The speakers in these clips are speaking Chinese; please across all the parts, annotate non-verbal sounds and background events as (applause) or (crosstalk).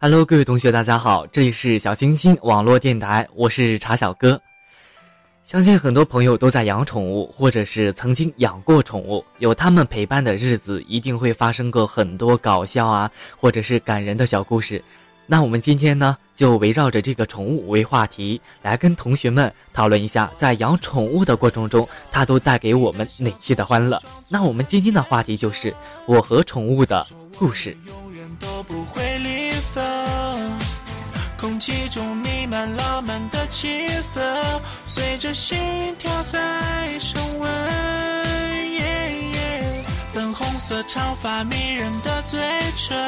Hello，各位同学，大家好，这里是小清新网络电台，我是茶小哥。相信很多朋友都在养宠物，或者是曾经养过宠物，有他们陪伴的日子，一定会发生过很多搞笑啊，或者是感人的小故事。那我们今天呢，就围绕着这个宠物为话题，来跟同学们讨论一下，在养宠物的过程中，它都带给我们哪些的欢乐。那我们今天的话题就是我和宠物的故事。空气中弥漫浪漫的气氛，随着心跳在升温。粉红色长发迷人的嘴唇，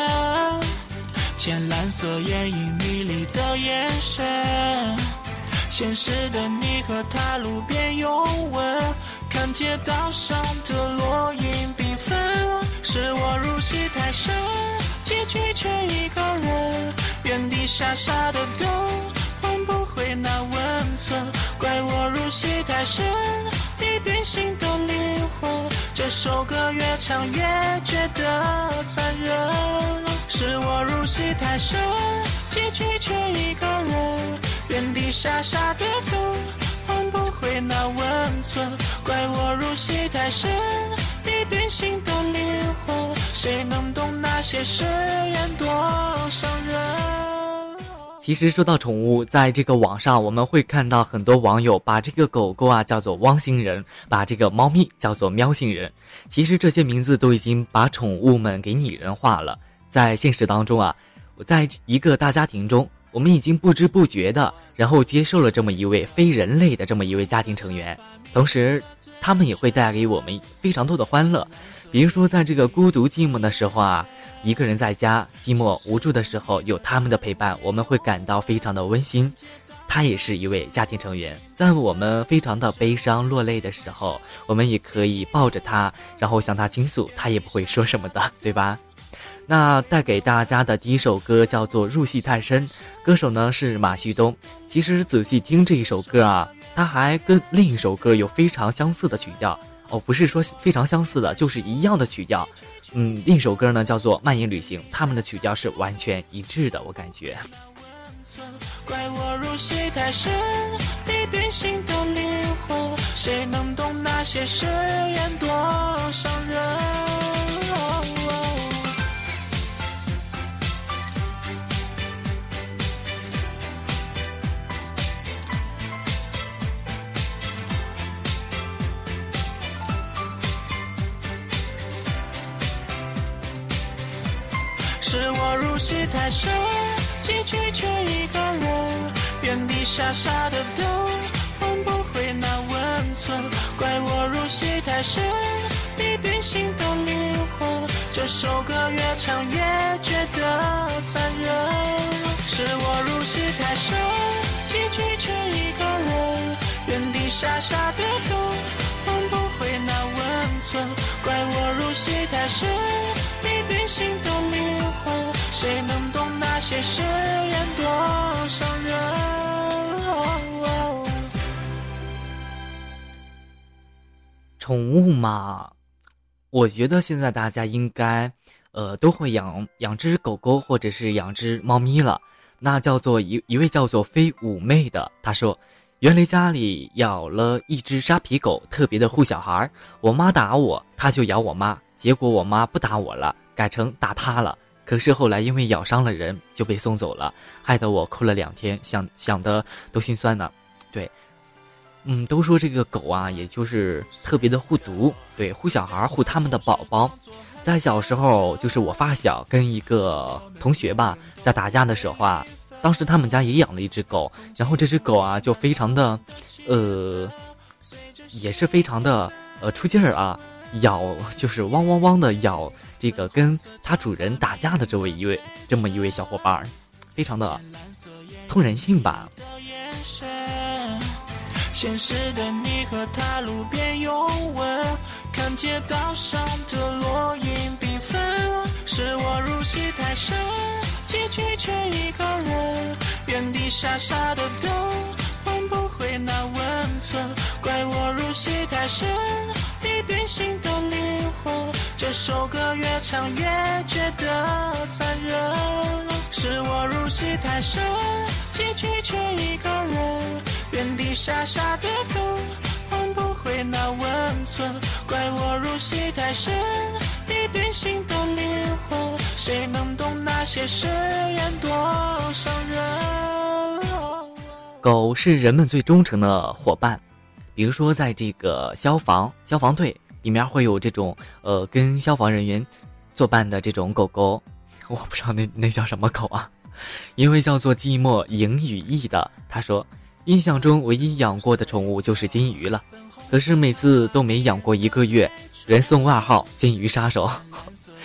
浅蓝色眼影迷离的眼神。现实的你和他路边拥吻，看街道上的落英缤纷。是我入戏太深，结局却一个人。原地傻傻的等，换不回那温存。怪我入戏太深，已变心的灵魂。这首歌越唱越觉得残忍。是我入戏太深，结局却一个人。原地傻傻的等，换不回那温存。怪我入戏太深，变心的灵魂。谁能懂那些誓言多伤人？其实说到宠物，在这个网上我们会看到很多网友把这个狗狗啊叫做汪星人，把这个猫咪叫做喵星人。其实这些名字都已经把宠物们给拟人化了。在现实当中啊，在一个大家庭中，我们已经不知不觉的，然后接受了这么一位非人类的这么一位家庭成员，同时他们也会带给我们非常多的欢乐。比如说在这个孤独寂寞的时候啊。一个人在家寂寞无助的时候，有他们的陪伴，我们会感到非常的温馨。他也是一位家庭成员，在我们非常的悲伤落泪的时候，我们也可以抱着他，然后向他倾诉，他也不会说什么的，对吧？那带给大家的第一首歌叫做《入戏太深》，歌手呢是马旭东。其实仔细听这一首歌啊，它还跟另一首歌有非常相似的曲调哦，不是说非常相似的，就是一样的曲调。嗯，另一首歌呢叫做《漫延旅行》，他们的曲调是完全一致的，我感觉。怪我入戏太深，你变心的灵魂，谁能懂那些誓言多伤人？戏太深，已变心的灵魂。这首歌越唱越觉得残忍。是我入戏太深，结局却一个人，原地傻傻的等，换不回那温存。怪我入戏太深，已变心的灵魂。谁能懂那些誓言多伤人？宠物嘛，我觉得现在大家应该，呃，都会养养只狗狗或者是养只猫咪了。那叫做一一位叫做飞妩媚的，他说：“原来家里养了一只沙皮狗，特别的护小孩儿。我妈打我，它就咬我妈。结果我妈不打我了，改成打它了。可是后来因为咬伤了人，就被送走了，害得我哭了两天，想想的都心酸呢。对，嗯，都说这个狗啊，也就是特别的护犊，对，护小孩，护他们的宝宝。在小时候，就是我发小跟一个同学吧，在打架的时候啊。当时他们家也养了一只狗，然后这只狗啊就非常的，呃，也是非常的呃出劲儿啊，咬就是汪汪汪的咬这个跟它主人打架的这位一位这么一位小伙伴儿，非常的通人性吧。现实的你和他路边拥吻，看街道上的落英缤纷，是我入戏太深。结局却一个人原地傻傻的等，换不回那温存。怪我入戏太深，你变心的灵魂。这首歌越唱越觉得残忍。是我入戏太深，结局却一个人天地傻傻的等，换不回那温存。怪我入戏太深，你变心的灵魂。谁能懂那些誓言多伤人？狗是人们最忠诚的伙伴，比如说在这个消防消防队里面会有这种呃跟消防人员作伴的这种狗狗，我不知道那那叫什么狗啊，因为叫做寂寞影语意的。他说，印象中唯一养过的宠物就是金鱼了，可是每次都没养过一个月，人送外号“金鱼杀手”，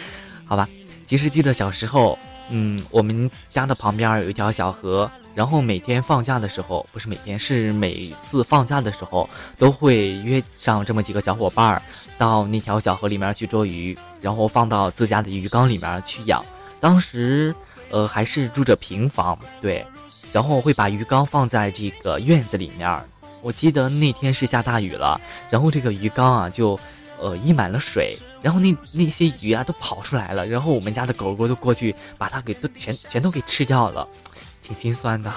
(laughs) 好吧。其实记得小时候，嗯，我们家的旁边有一条小河，然后每天放假的时候，不是每天，是每次放假的时候，都会约上这么几个小伙伴儿，到那条小河里面去捉鱼，然后放到自家的鱼缸里面去养。当时，呃，还是住着平房，对，然后会把鱼缸放在这个院子里面。我记得那天是下大雨了，然后这个鱼缸啊就。呃，溢满了水，然后那那些鱼啊都跑出来了，然后我们家的狗狗都过去把它给都全全都给吃掉了，挺心酸的。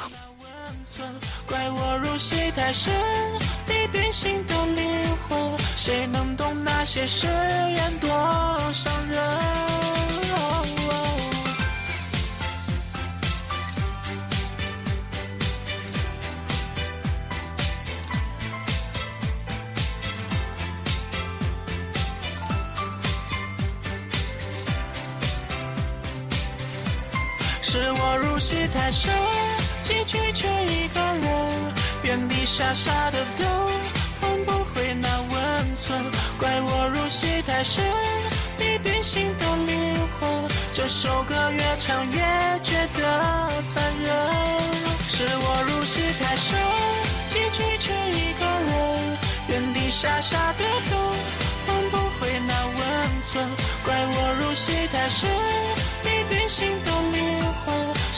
谁能懂那些誓言多伤人？入戏太深，结局却一个人原地傻傻的等，换不回那温存。怪我入戏太深，你变心的灵魂。这首歌越唱越觉得残忍。是我入戏太深，结局却一个人原地傻傻的等，换不回那温存。怪我入戏太深，你变心的。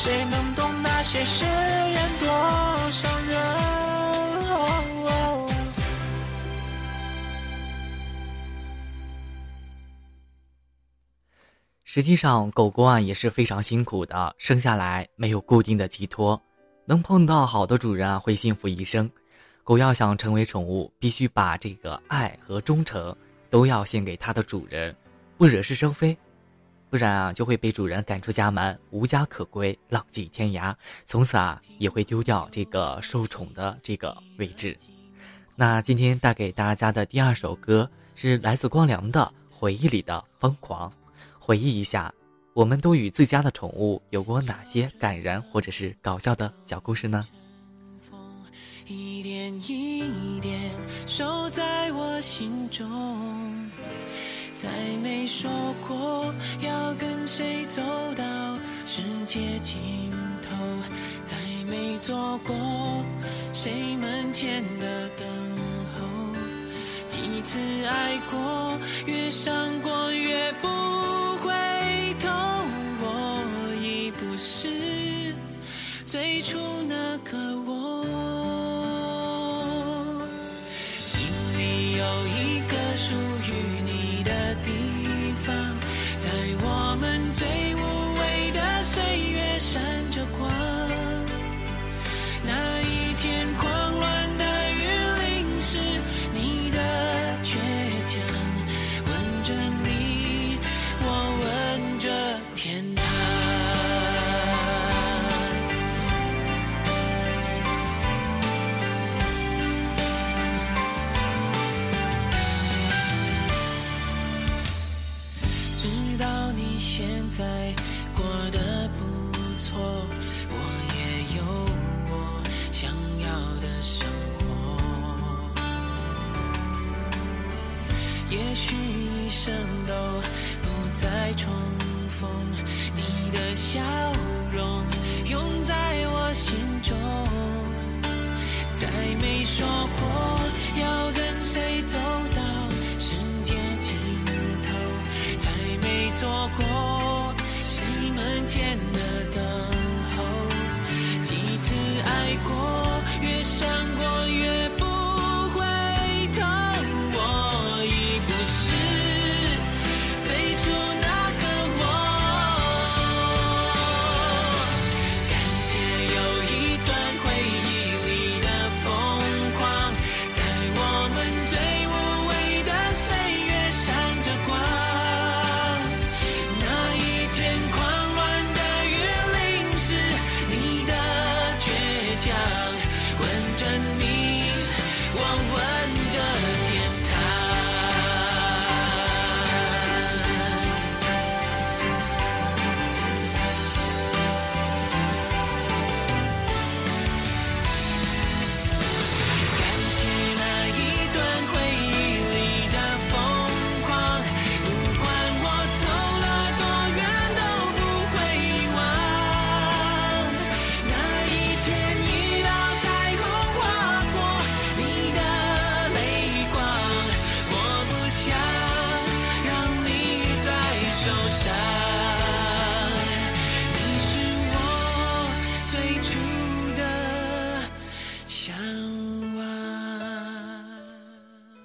谁能懂那些誓言多伤人？实际上，狗狗啊也是非常辛苦的，生下来没有固定的寄托，能碰到好的主人啊会幸福一生。狗要想成为宠物，必须把这个爱和忠诚都要献给它的主人，不惹是生非。不然啊，就会被主人赶出家门，无家可归，浪迹天涯，从此啊，也会丢掉这个受宠的这个位置。那今天带给大家的第二首歌是来自光良的《回忆里的疯狂》，回忆一下，我们都与自家的宠物有过哪些感人或者是搞笑的小故事呢？一点一点守在我心中。再没说过要跟谁走到世界尽头，再没做过谁门前的等候。几次爱过，越伤过越不回头。我已不是最初那个我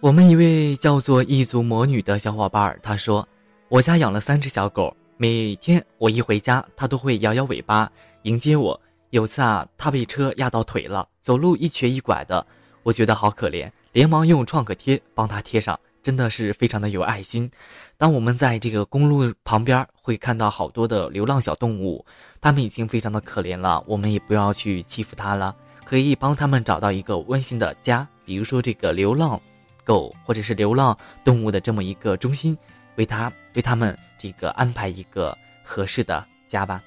我们一位叫做异族魔女的小伙伴儿，他说：“我家养了三只小狗，每天我一回家，它都会摇摇尾巴迎接我。有次啊，它被车压到腿了，走路一瘸一拐的，我觉得好可怜，连忙用创可贴帮它贴上，真的是非常的有爱心。当我们在这个公路旁边会看到好多的流浪小动物，它们已经非常的可怜了，我们也不要去欺负它了，可以帮它们找到一个温馨的家，比如说这个流浪。”狗或者是流浪动物的这么一个中心，为它为它们这个安排一个合适的家吧。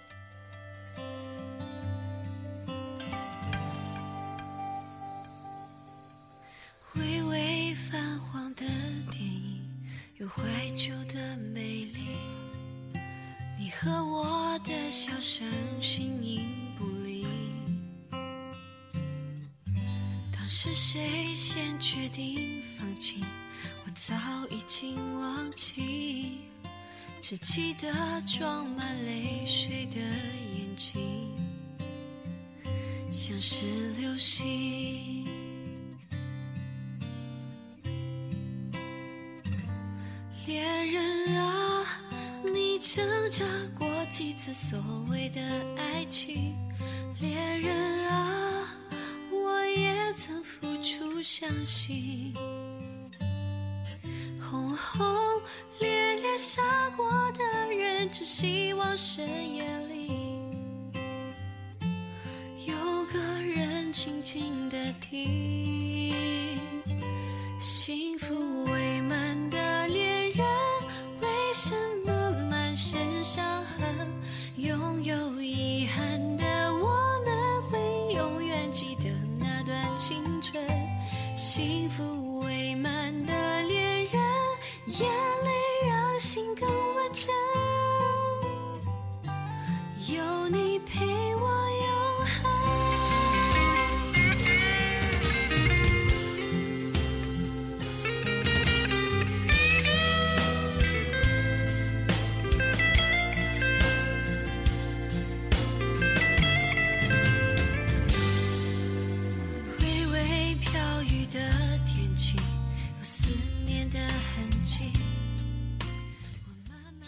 相信。轰轰烈烈杀过的人，只希望深夜里有个人静静的听。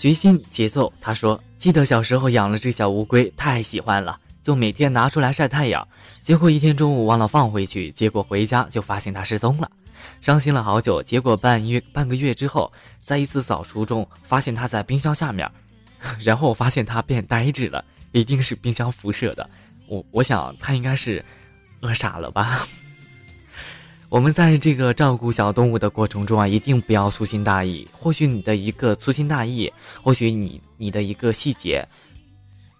随心节奏，他说：“记得小时候养了只小乌龟，太喜欢了，就每天拿出来晒太阳。结果一天中午忘了放回去，结果回家就发现它失踪了。伤心了好久。结果半月半个月之后，在一次扫除中发现它在冰箱下面，(laughs) 然后我发现它变呆滞了，一定是冰箱辐射的。我我想它应该是饿傻了吧。我们在这个照顾小动物的过程中啊，一定不要粗心大意。或许你的一个粗心大意，或许你你的一个细节，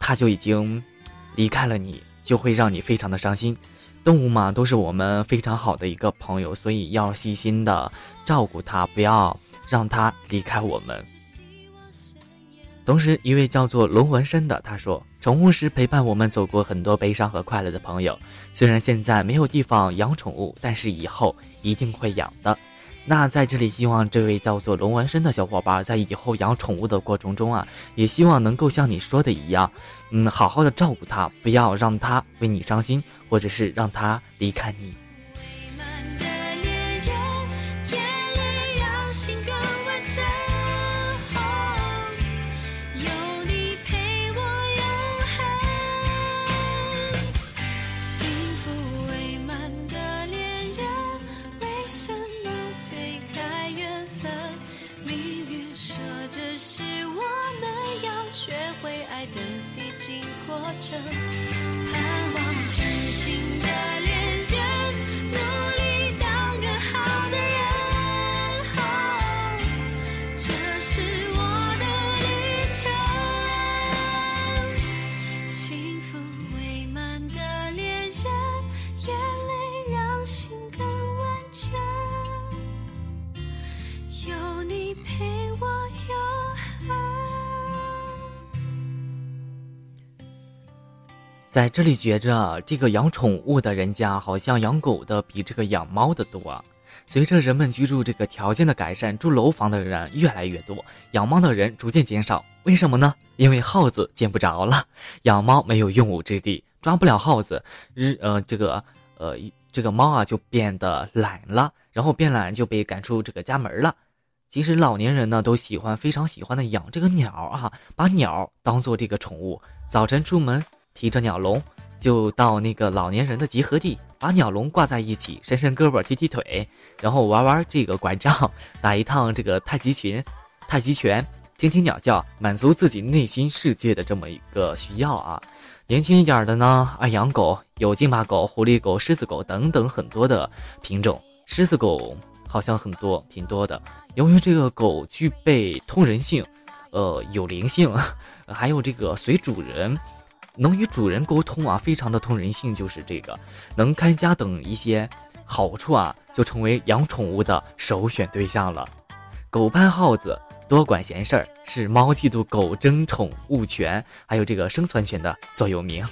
它就已经离开了你，就会让你非常的伤心。动物嘛，都是我们非常好的一个朋友，所以要细心的照顾它，不要让它离开我们。同时，一位叫做龙纹身的他说：“宠物是陪伴我们走过很多悲伤和快乐的朋友。虽然现在没有地方养宠物，但是以后一定会养的。”那在这里，希望这位叫做龙纹身的小伙伴在以后养宠物的过程中啊，也希望能够像你说的一样，嗯，好好的照顾它，不要让它为你伤心，或者是让它离开你。多久？在这里觉着，这个养宠物的人家好像养狗的比这个养猫的多。随着人们居住这个条件的改善，住楼房的人越来越多，养猫的人逐渐减少。为什么呢？因为耗子见不着了，养猫没有用武之地，抓不了耗子，日呃这个呃这个猫啊就变得懒了，然后变懒就被赶出这个家门了。其实老年人呢都喜欢非常喜欢的养这个鸟啊，把鸟当做这个宠物，早晨出门。提着鸟笼，就到那个老年人的集合地，把鸟笼挂在一起，伸伸胳膊，踢踢腿，然后玩玩这个拐杖，打一趟这个太极拳，太极拳，听听鸟叫，满足自己内心世界的这么一个需要啊。年轻一点的呢，爱养狗，有金马狗、狐狸狗、狮子狗等等很多的品种。狮子狗好像很多，挺多的。由于这个狗具备通人性，呃，有灵性，(laughs) 还有这个随主人。能与主人沟通啊，非常的通人性，就是这个能看家等一些好处啊，就成为养宠物的首选对象了。狗盼耗子，多管闲事儿，是猫嫉妒狗争宠物权，还有这个生存权的座右铭。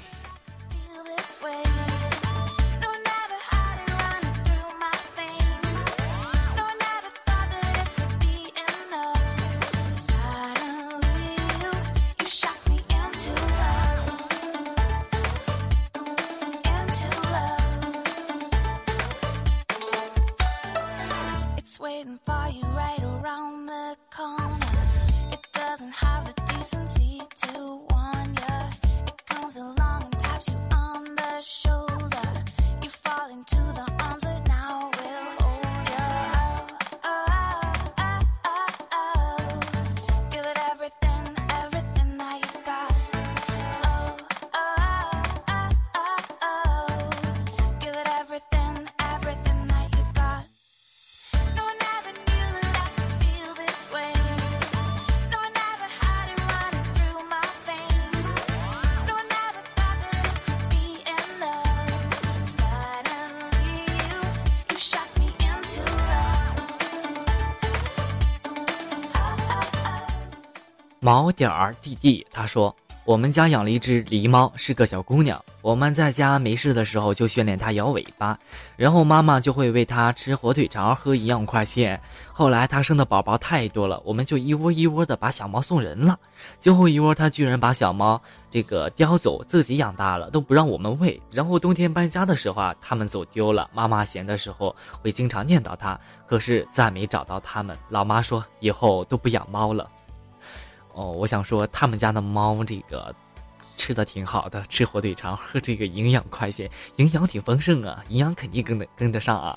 毛点儿弟弟他说：“我们家养了一只狸猫，是个小姑娘。我们在家没事的时候就训练它摇尾巴，然后妈妈就会喂它吃火腿肠、喝营养快线。后来它生的宝宝太多了，我们就一窝一窝的把小猫送人了。最后一窝，它居然把小猫这个叼走，自己养大了，都不让我们喂。然后冬天搬家的时候啊，它们走丢了。妈妈闲的时候会经常念叨它，可是再没找到它们。老妈说以后都不养猫了。”哦，我想说，他们家的猫这个吃的挺好的，吃火腿肠，喝这个营养快线，营养挺丰盛啊，营养肯定跟得跟得上啊。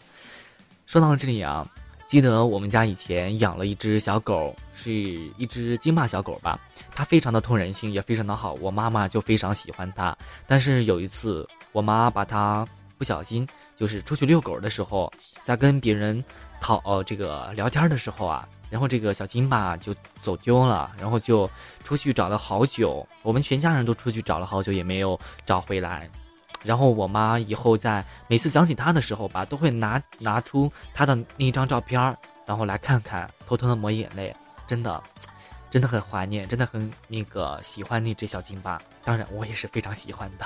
说到这里啊，记得我们家以前养了一只小狗，是一只金马小狗吧，它非常的通人性，也非常的好，我妈妈就非常喜欢它。但是有一次，我妈把它不小心，就是出去遛狗的时候，在跟别人讨哦这个聊天的时候啊。然后这个小金吧就走丢了，然后就出去找了好久，我们全家人都出去找了好久也没有找回来。然后我妈以后在每次想起他的时候吧，都会拿拿出他的那一张照片然后来看看，偷偷的抹眼泪。真的，真的很怀念，真的很那个喜欢那只小金巴。当然，我也是非常喜欢的。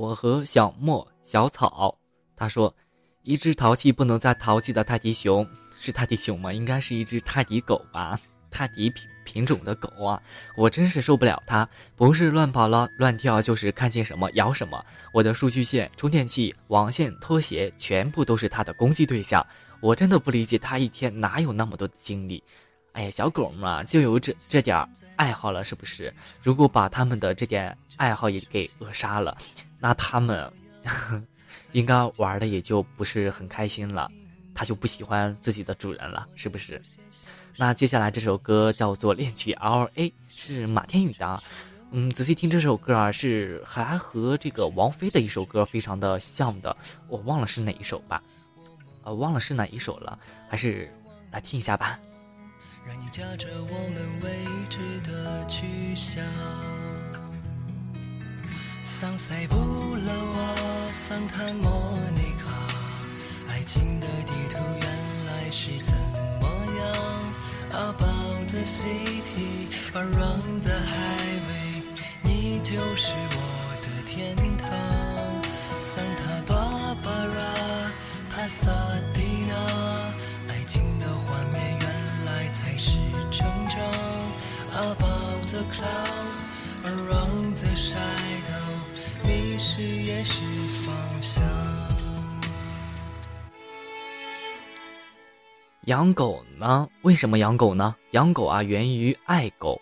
我和小莫、小草，他说，一只淘气不能再淘气的泰迪熊是泰迪熊吗？应该是一只泰迪狗吧，泰迪品品种的狗啊，我真是受不了它，不是乱跑了乱跳，就是看见什么咬什么。我的数据线、充电器、网线、拖鞋，全部都是它的攻击对象。我真的不理解它一天哪有那么多的精力。哎呀，小狗嘛，就有这这点爱好了，是不是？如果把他们的这点爱好也给扼杀了。那他们 (laughs) 应该玩的也就不是很开心了，他就不喜欢自己的主人了，是不是？那接下来这首歌叫做《恋曲 L A》，是马天宇的。嗯，仔细听这首歌啊，是还和这个王菲的一首歌非常的像的，我忘了是哪一首吧？呃，忘了是哪一首了，还是来听一下吧。让你驾着我们未知的去向。桑塞布勒瓦，桑塔莫尼卡，爱情的地图原来是怎么样？About the city, around the highway，你就是我也是方向。养狗呢？为什么养狗呢？养狗啊，源于爱狗。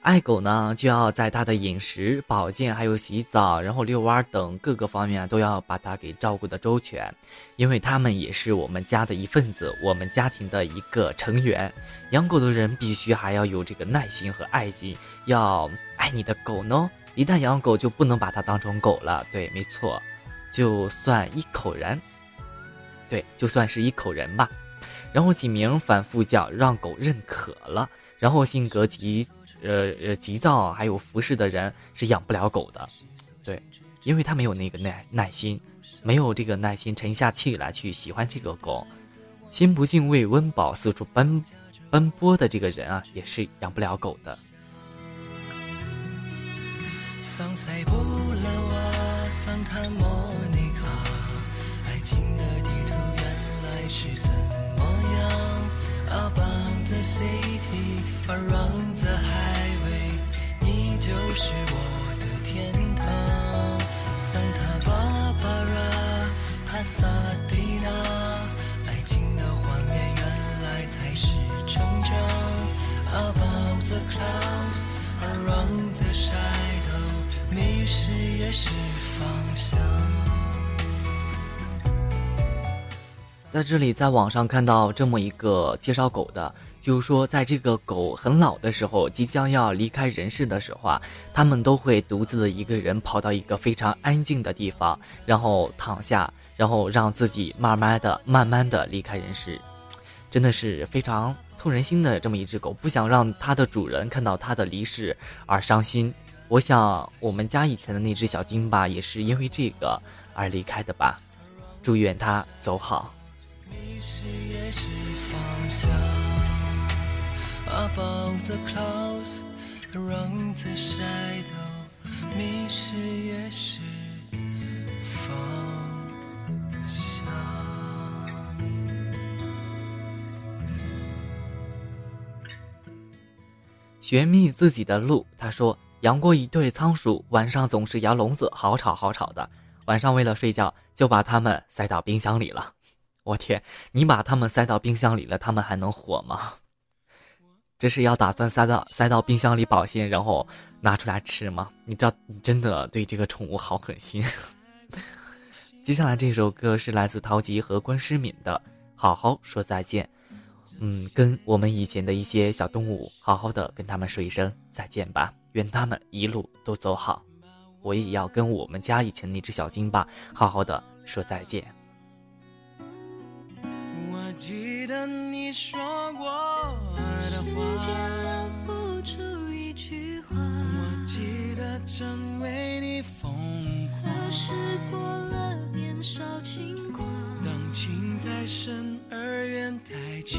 爱狗呢，就要在它的饮食、保健，还有洗澡，然后遛弯等各个方面都要把它给照顾的周全，因为它们也是我们家的一份子，我们家庭的一个成员。养狗的人必须还要有这个耐心和爱心，要爱你的狗呢。一旦养狗，就不能把它当成狗了。对，没错，就算一口人，对，就算是一口人吧。然后起名反复叫，让狗认可了。然后性格急，呃呃急躁，还有服侍的人是养不了狗的。对，因为他没有那个耐耐心，没有这个耐心沉下气来去喜欢这个狗。心不敬畏温饱，四处奔奔波的这个人啊，也是养不了狗的。桑塞布勒瓦，桑塔莫尼卡，爱情的地图原来是怎么样？About the city, around the highway，你就是我的天堂。桑塔巴巴拉，帕萨蒂娜，爱情的画面原来才是成长。About the clouds, around the sun。迷失也是方向。在这里，在网上看到这么一个介绍狗的，就是说，在这个狗很老的时候，即将要离开人世的时候啊，他们都会独自的一个人跑到一个非常安静的地方，然后躺下，然后让自己慢慢的、慢慢的离开人世，真的是非常痛人心的这么一只狗，不想让它的主人看到它的离世而伤心。我想，我们家以前的那只小金吧，也是因为这个而离开的吧。祝愿它走好。迷失也是方向寻觅自己的路，他说。养过一对仓鼠，晚上总是摇笼子，好吵好吵的。晚上为了睡觉，就把它们塞到冰箱里了。(laughs) 我天，你把它们塞到冰箱里了，它们还能活吗？这是要打算塞到塞到冰箱里保鲜，然后拿出来吃吗？你知道，你真的对这个宠物好狠心。(laughs) 接下来这首歌是来自陶吉和关诗敏的《好好说再见》。嗯，跟我们以前的一些小动物好好的跟他们说一声再见吧，愿他们一路都走好。我也要跟我们家以前那只小金巴好好的说再见。我记得你说过的时话，间留不住一句话，我记得曾为你疯狂。可是过了年少轻狂，当情太深而缘太浅，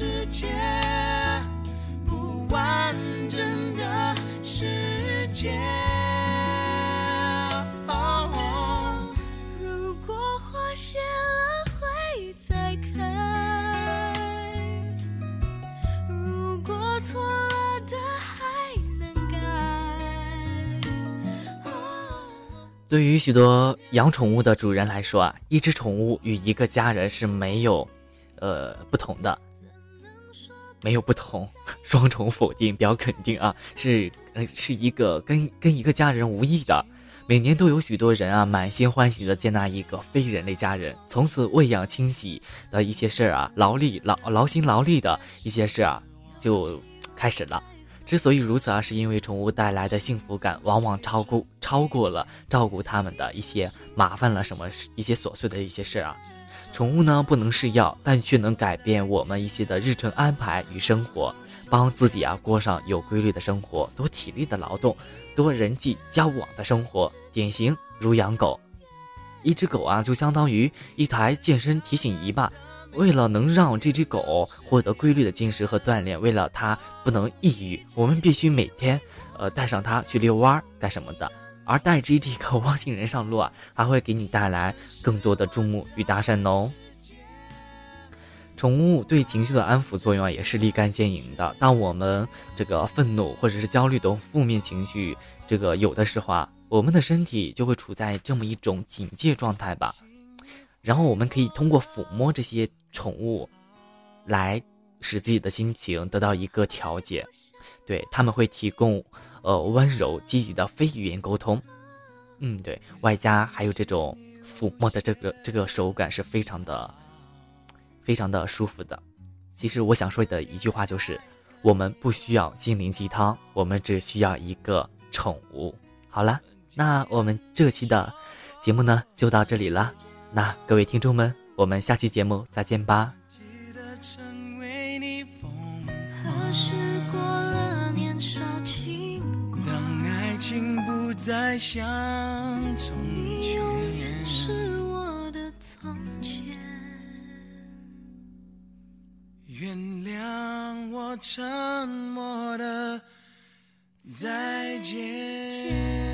世界，不完整的世界。哦如果花谢了会再开，如果错了的还能改。哦对于许多养宠物的主人来说啊，一只宠物与一个家人是没有，呃，不同的，没有不同，(laughs) 双重否定，表肯定啊，是呃是一个跟跟一个家人无异的。每年都有许多人啊，满心欢喜的接纳一个非人类家人，从此喂养、清洗的一些事儿啊，劳力劳劳心劳力的一些事啊，就开始了。之所以如此啊，是因为宠物带来的幸福感往往超过超过了照顾它们的一些麻烦了什么一些琐碎的一些事儿啊。宠物呢不能是药，但却能改变我们一些的日程安排与生活，帮自己啊过上有规律的生活，多体力的劳动，多人际交往的生活。典型如养狗，一只狗啊就相当于一台健身提醒仪吧。为了能让这只狗获得规律的进食和锻炼，为了它不能抑郁，我们必须每天，呃，带上它去遛弯儿干什么的。而带着这个汪星人上路啊，还会给你带来更多的注目与搭讪哦。宠物对情绪的安抚作用啊，也是立竿见影的。当我们这个愤怒或者是焦虑等负面情绪这个有的时候啊，我们的身体就会处在这么一种警戒状态吧。然后我们可以通过抚摸这些宠物，来使自己的心情得到一个调节。对他们会提供呃温柔积极的非语言沟通。嗯，对外加还有这种抚摸的这个这个手感是非常的非常的舒服的。其实我想说的一句话就是，我们不需要心灵鸡汤，我们只需要一个宠物。好了，那我们这期的节目呢就到这里了。那各位听众们，我们下期节目再见吧。再像从你永远，是我的从前。原谅我沉默的再见。